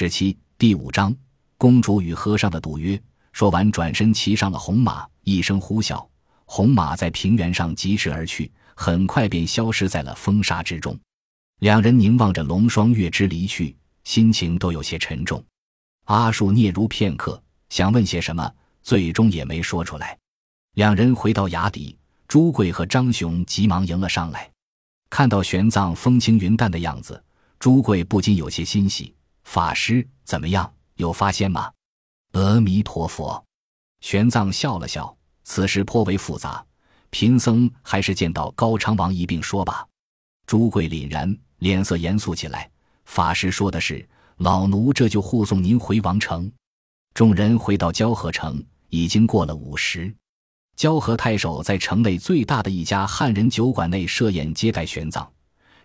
十七第五章，公主与和尚的赌约。说完，转身骑上了红马，一声呼啸，红马在平原上疾驰而去，很快便消失在了风沙之中。两人凝望着龙双月之离去，心情都有些沉重。阿树嗫嚅片刻，想问些什么，最终也没说出来。两人回到崖底，朱贵和张雄急忙迎了上来，看到玄奘风轻云淡的样子，朱贵不禁有些欣喜。法师怎么样？有发现吗？阿弥陀佛，玄奘笑了笑。此事颇为复杂，贫僧还是见到高昌王一并说吧。朱贵凛然，脸色严肃起来。法师说的是，老奴这就护送您回王城。众人回到交河城，已经过了午时。交河太守在城内最大的一家汉人酒馆内设宴接待玄奘。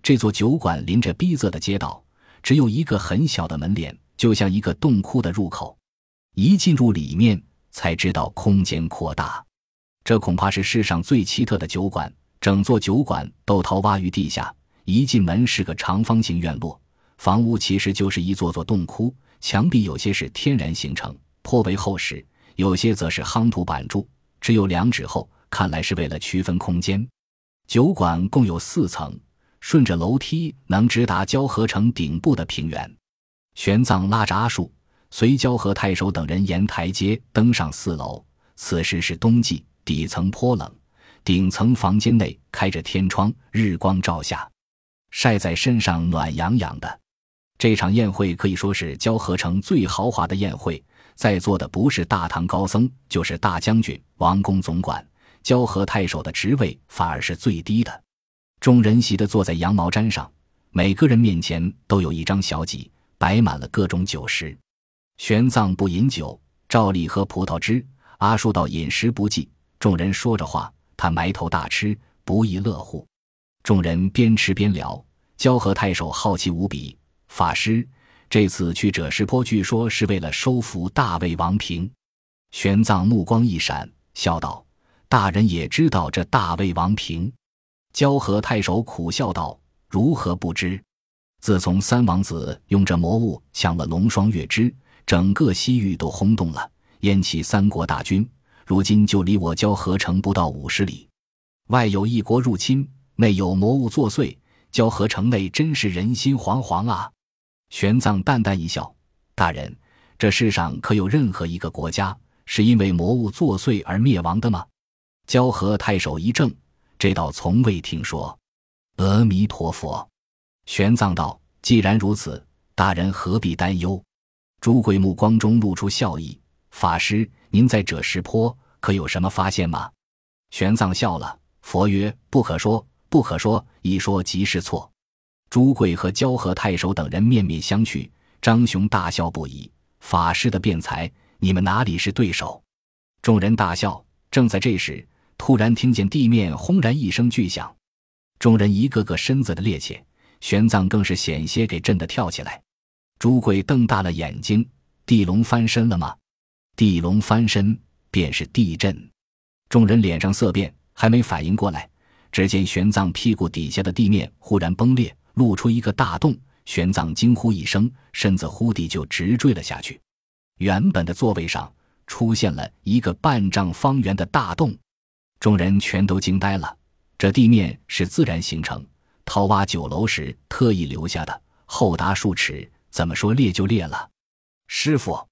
这座酒馆临着逼仄的街道，只有一个很小的门脸，就像一个洞窟的入口。一进入里面，才知道空间扩大，这恐怕是世上最奇特的酒馆。整座酒馆都掏挖于地下，一进门是个长方形院落，房屋其实就是一座座洞窟，墙壁有些是天然形成，颇为厚实，有些则是夯土板筑，只有两指厚，看来是为了区分空间。酒馆共有四层，顺着楼梯能直达交河城顶部的平原。玄奘拉着阿树。随交河太守等人沿台阶登上四楼。此时是冬季，底层颇冷，顶层房间内开着天窗，日光照下，晒在身上暖洋洋的。这场宴会可以说是交河城最豪华的宴会，在座的不是大唐高僧，就是大将军、王公总管。交河太守的职位反而是最低的。众人席地坐在羊毛毡上，每个人面前都有一张小几，摆满了各种酒食。玄奘不饮酒，照例喝葡萄汁。阿叔道饮食不忌，众人说着话，他埋头大吃，不亦乐乎。众人边吃边聊，交河太守好奇无比。法师这次去者石坡，据说是为了收服大魏王平。玄奘目光一闪，笑道：“大人也知道这大魏王平？”交河太守苦笑道：“如何不知？自从三王子用这魔物抢了龙双月枝。”整个西域都轰动了，燕起三国大军，如今就离我交河城不到五十里，外有一国入侵，内有魔物作祟，交河城内真是人心惶惶啊！玄奘淡淡一笑：“大人，这世上可有任何一个国家是因为魔物作祟而灭亡的吗？”交河太守一怔：“这倒从未听说。”阿弥陀佛。玄奘道：“既然如此，大人何必担忧？”朱贵目光中露出笑意：“法师，您在者石坡可有什么发现吗？”玄奘笑了，佛曰：“不可说，不可说，一说即是错。”朱贵和交河太守等人面面相觑，张雄大笑不已：“法师的辩才，你们哪里是对手？”众人大笑。正在这时，突然听见地面轰然一声巨响，众人一个个身子的趔趄，玄奘更是险些给震得跳起来。朱贵瞪大了眼睛：“地龙翻身了吗？”地龙翻身便是地震。众人脸上色变，还没反应过来，只见玄奘屁股底下的地面忽然崩裂，露出一个大洞。玄奘惊呼一声，身子忽地就直坠了下去。原本的座位上出现了一个半丈方圆的大洞，众人全都惊呆了。这地面是自然形成，掏挖酒楼时特意留下的，厚达数尺。怎么说裂就裂了，师傅，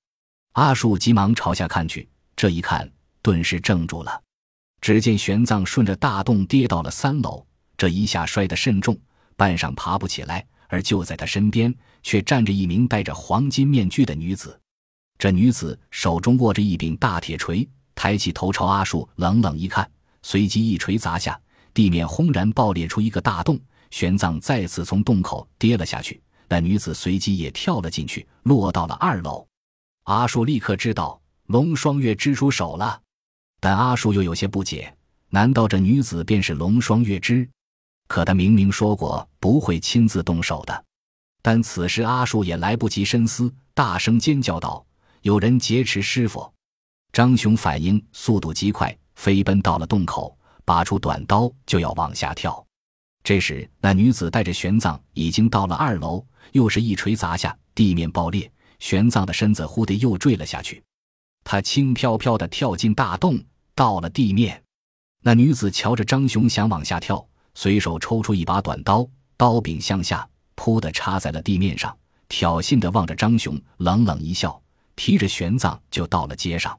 阿树急忙朝下看去，这一看顿时怔住了。只见玄奘顺着大洞跌到了三楼，这一下摔得甚重，半晌爬不起来。而就在他身边，却站着一名戴着黄金面具的女子。这女子手中握着一柄大铁锤，抬起头朝阿树冷冷一看，随即一锤砸下，地面轰然爆裂出一个大洞，玄奘再次从洞口跌了下去。那女子随即也跳了进去，落到了二楼。阿树立刻知道龙双月之出手了，但阿树又有些不解：难道这女子便是龙双月之？可他明明说过不会亲自动手的。但此时阿树也来不及深思，大声尖叫道：“有人劫持师傅！”张雄反应速度极快，飞奔到了洞口，拔出短刀就要往下跳。这时，那女子带着玄奘已经到了二楼。又是一锤砸下，地面爆裂。玄奘的身子忽地又坠了下去，他轻飘飘地跳进大洞，到了地面。那女子瞧着张雄想往下跳，随手抽出一把短刀，刀柄向下，扑的插在了地面上，挑衅地望着张雄，冷冷一笑，提着玄奘就到了街上。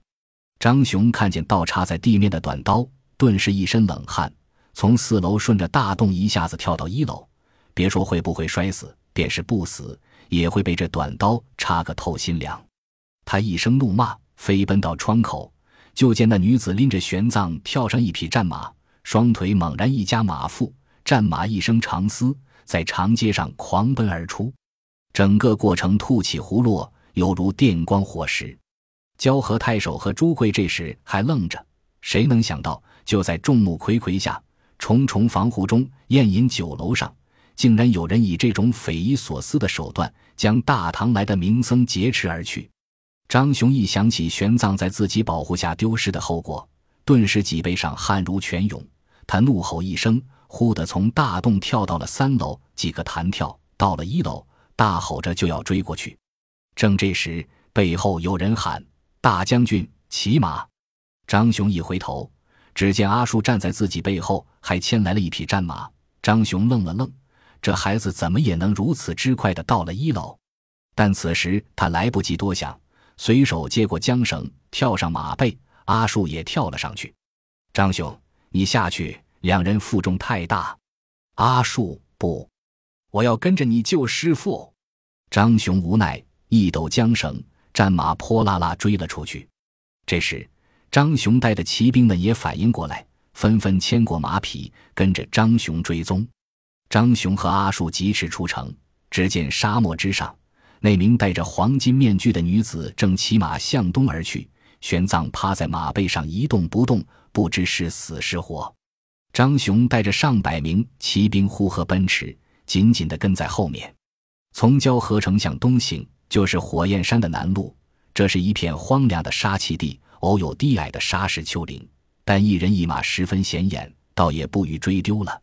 张雄看见倒插在地面的短刀，顿时一身冷汗，从四楼顺着大洞一下子跳到一楼。别说会不会摔死，便是不死，也会被这短刀插个透心凉。他一声怒骂，飞奔到窗口，就见那女子拎着玄奘跳上一匹战马，双腿猛然一夹马腹，战马一声长嘶，在长街上狂奔而出。整个过程吐起胡落，犹如电光火石。焦和太守和朱贵这时还愣着，谁能想到，就在众目睽睽下，重重防护中，宴饮酒楼上。竟然有人以这种匪夷所思的手段将大唐来的名僧劫持而去。张雄一想起玄奘在自己保护下丢失的后果，顿时脊背上汗如泉涌。他怒吼一声，忽地从大洞跳到了三楼，几个弹跳到了一楼，大吼着就要追过去。正这时，背后有人喊：“大将军，骑马！”张雄一回头，只见阿树站在自己背后，还牵来了一匹战马。张雄愣了愣。这孩子怎么也能如此之快的到了一楼？但此时他来不及多想，随手接过缰绳，跳上马背。阿树也跳了上去。张雄，你下去，两人负重太大。阿树不，我要跟着你救师傅。张雄无奈，一抖缰绳，战马泼辣辣追了出去。这时，张雄带的骑兵们也反应过来，纷纷牵过马匹，跟着张雄追踪。张雄和阿树疾驰出城，只见沙漠之上，那名戴着黄金面具的女子正骑马向东而去。玄奘趴在马背上一动不动，不知是死是活。张雄带着上百名骑兵呼喝奔驰，紧紧地跟在后面。从交河城向东行，就是火焰山的南路。这是一片荒凉的沙气地，偶有低矮的沙石丘陵，但一人一马十分显眼，倒也不予追丢了。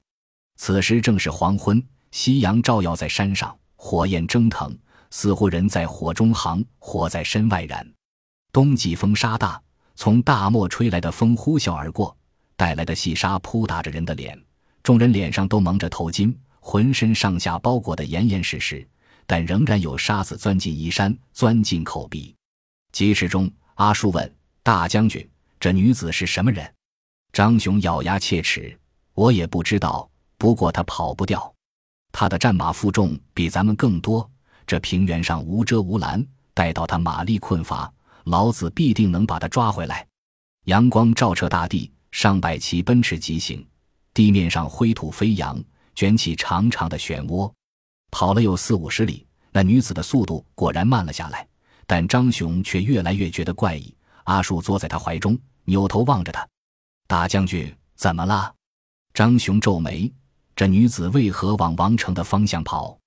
此时正是黄昏，夕阳照耀在山上，火焰蒸腾，似乎人在火中航，火在身外燃。冬季风沙大，从大漠吹来的风呼啸而过，带来的细沙扑打着人的脸，众人脸上都蒙着头巾，浑身上下包裹得严严实实，但仍然有沙子钻进衣衫，钻进口鼻。疾驰中，阿叔问大将军：“这女子是什么人？”张雄咬牙切齿：“我也不知道。”不过她跑不掉，她的战马负重比咱们更多。这平原上无遮无拦，待到她马力困乏，老子必定能把她抓回来。阳光照彻大地，上百骑奔驰疾行，地面上灰土飞扬，卷起长长的漩涡。跑了有四五十里，那女子的速度果然慢了下来，但张雄却越来越觉得怪异。阿树坐在他怀中，扭头望着他：“大将军，怎么了？”张雄皱眉。这女子为何往王城的方向跑？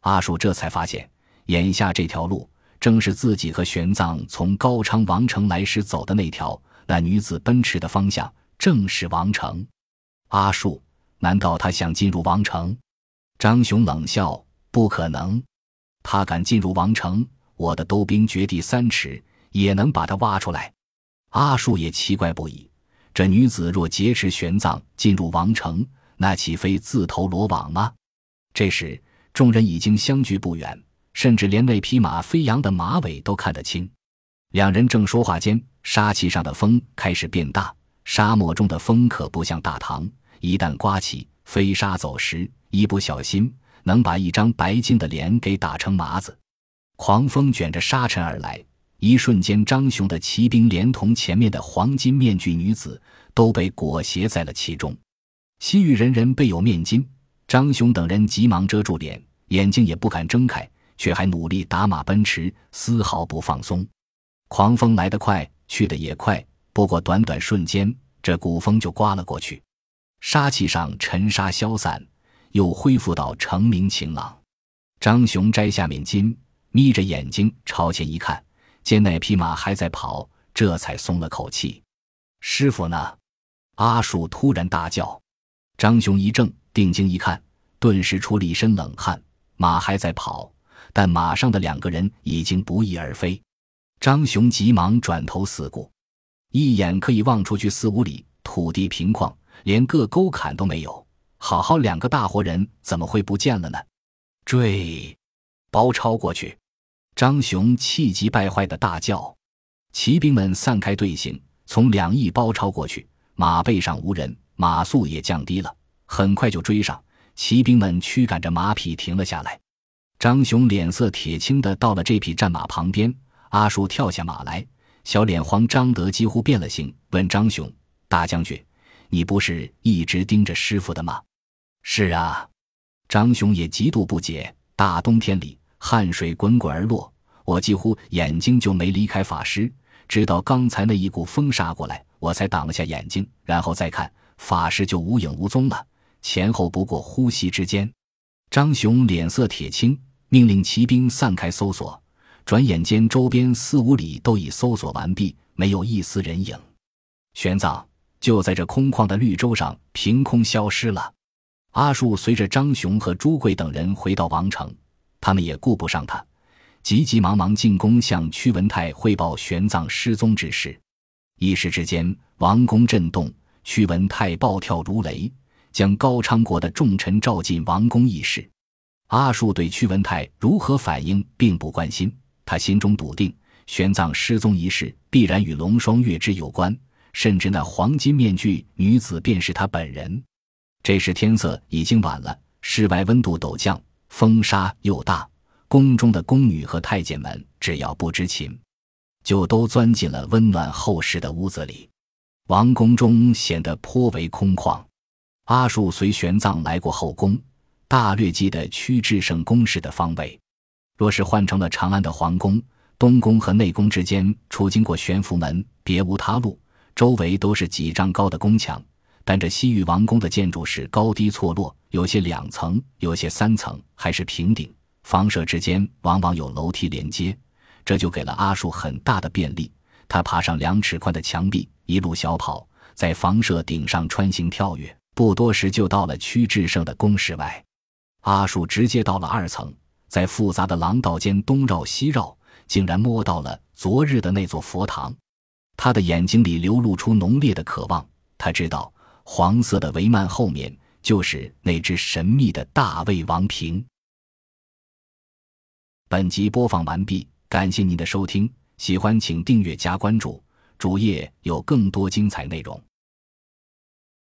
阿树这才发现，眼下这条路正是自己和玄奘从高昌王城来时走的那条。那女子奔驰的方向正是王城。阿树，难道他想进入王城？张雄冷笑：“不可能，他敢进入王城，我的兜兵掘地三尺也能把他挖出来。”阿树也奇怪不已：这女子若劫持玄奘进入王城，那岂非自投罗网吗？这时，众人已经相距不远，甚至连那匹马飞扬的马尾都看得清。两人正说话间，沙气上的风开始变大。沙漠中的风可不像大唐，一旦刮起，飞沙走石，一不小心能把一张白净的脸给打成麻子。狂风卷着沙尘而来，一瞬间，张雄的骑兵连同前面的黄金面具女子都被裹挟在了其中。西域人人备有面巾，张雄等人急忙遮住脸，眼睛也不敢睁开，却还努力打马奔驰，丝毫不放松。狂风来得快，去得也快，不过短短瞬间，这股风就刮了过去，杀气上尘沙消散，又恢复到澄明晴朗。张雄摘下面巾，眯着眼睛朝前一看，见那匹马还在跑，这才松了口气。师傅呢？阿树突然大叫。张雄一怔，定睛一看，顿时出了一身冷汗。马还在跑，但马上的两个人已经不翼而飞。张雄急忙转头四顾，一眼可以望出去四五里，土地平旷，连个沟坎都没有。好好两个大活人，怎么会不见了呢？追，包抄过去！张雄气急败坏的大叫。骑兵们散开队形，从两翼包抄过去。马背上无人，马速也降低了，很快就追上。骑兵们驱赶着马匹停了下来。张雄脸色铁青的到了这匹战马旁边。阿树跳下马来，小脸黄张德几乎变了形，问张雄：“大将军，你不是一直盯着师傅的吗？”“是啊。”张雄也极度不解。大冬天里，汗水滚滚而落，我几乎眼睛就没离开法师。直到刚才那一股风杀过来，我才挡了下眼睛，然后再看法师就无影无踪了。前后不过呼吸之间。张雄脸色铁青，命令骑兵散开搜索。转眼间，周边四五里都已搜索完毕，没有一丝人影。玄奘就在这空旷的绿洲上凭空消失了。阿树随着张雄和朱贵等人回到王城，他们也顾不上他。急急忙忙进宫，向屈文泰汇报玄奘失踪之事。一时之间，王宫震动，屈文泰暴跳如雷，将高昌国的重臣召进王宫议事。阿术对屈文泰如何反应并不关心，他心中笃定，玄奘失踪一事必然与龙双月之有关，甚至那黄金面具女子便是他本人。这时天色已经晚了，室外温度陡降，风沙又大。宫中的宫女和太监们，只要不知情，就都钻进了温暖厚实的屋子里。王宫中显得颇为空旷。阿术随玄奘来过后宫，大略记得屈志胜宫室的方位。若是换成了长安的皇宫，东宫和内宫之间除经过玄福门，别无他路，周围都是几丈高的宫墙。但这西域王宫的建筑是高低错落，有些两层，有些三层，还是平顶。房舍之间往往有楼梯连接，这就给了阿树很大的便利。他爬上两尺宽的墙壁，一路小跑，在房舍顶上穿行跳跃，不多时就到了屈志胜的宫室外。阿树直接到了二层，在复杂的廊道间东绕西绕，竟然摸到了昨日的那座佛堂。他的眼睛里流露出浓烈的渴望。他知道，黄色的帷幔后面就是那只神秘的大胃王瓶。本集播放完毕，感谢您的收听，喜欢请订阅加关注，主页有更多精彩内容。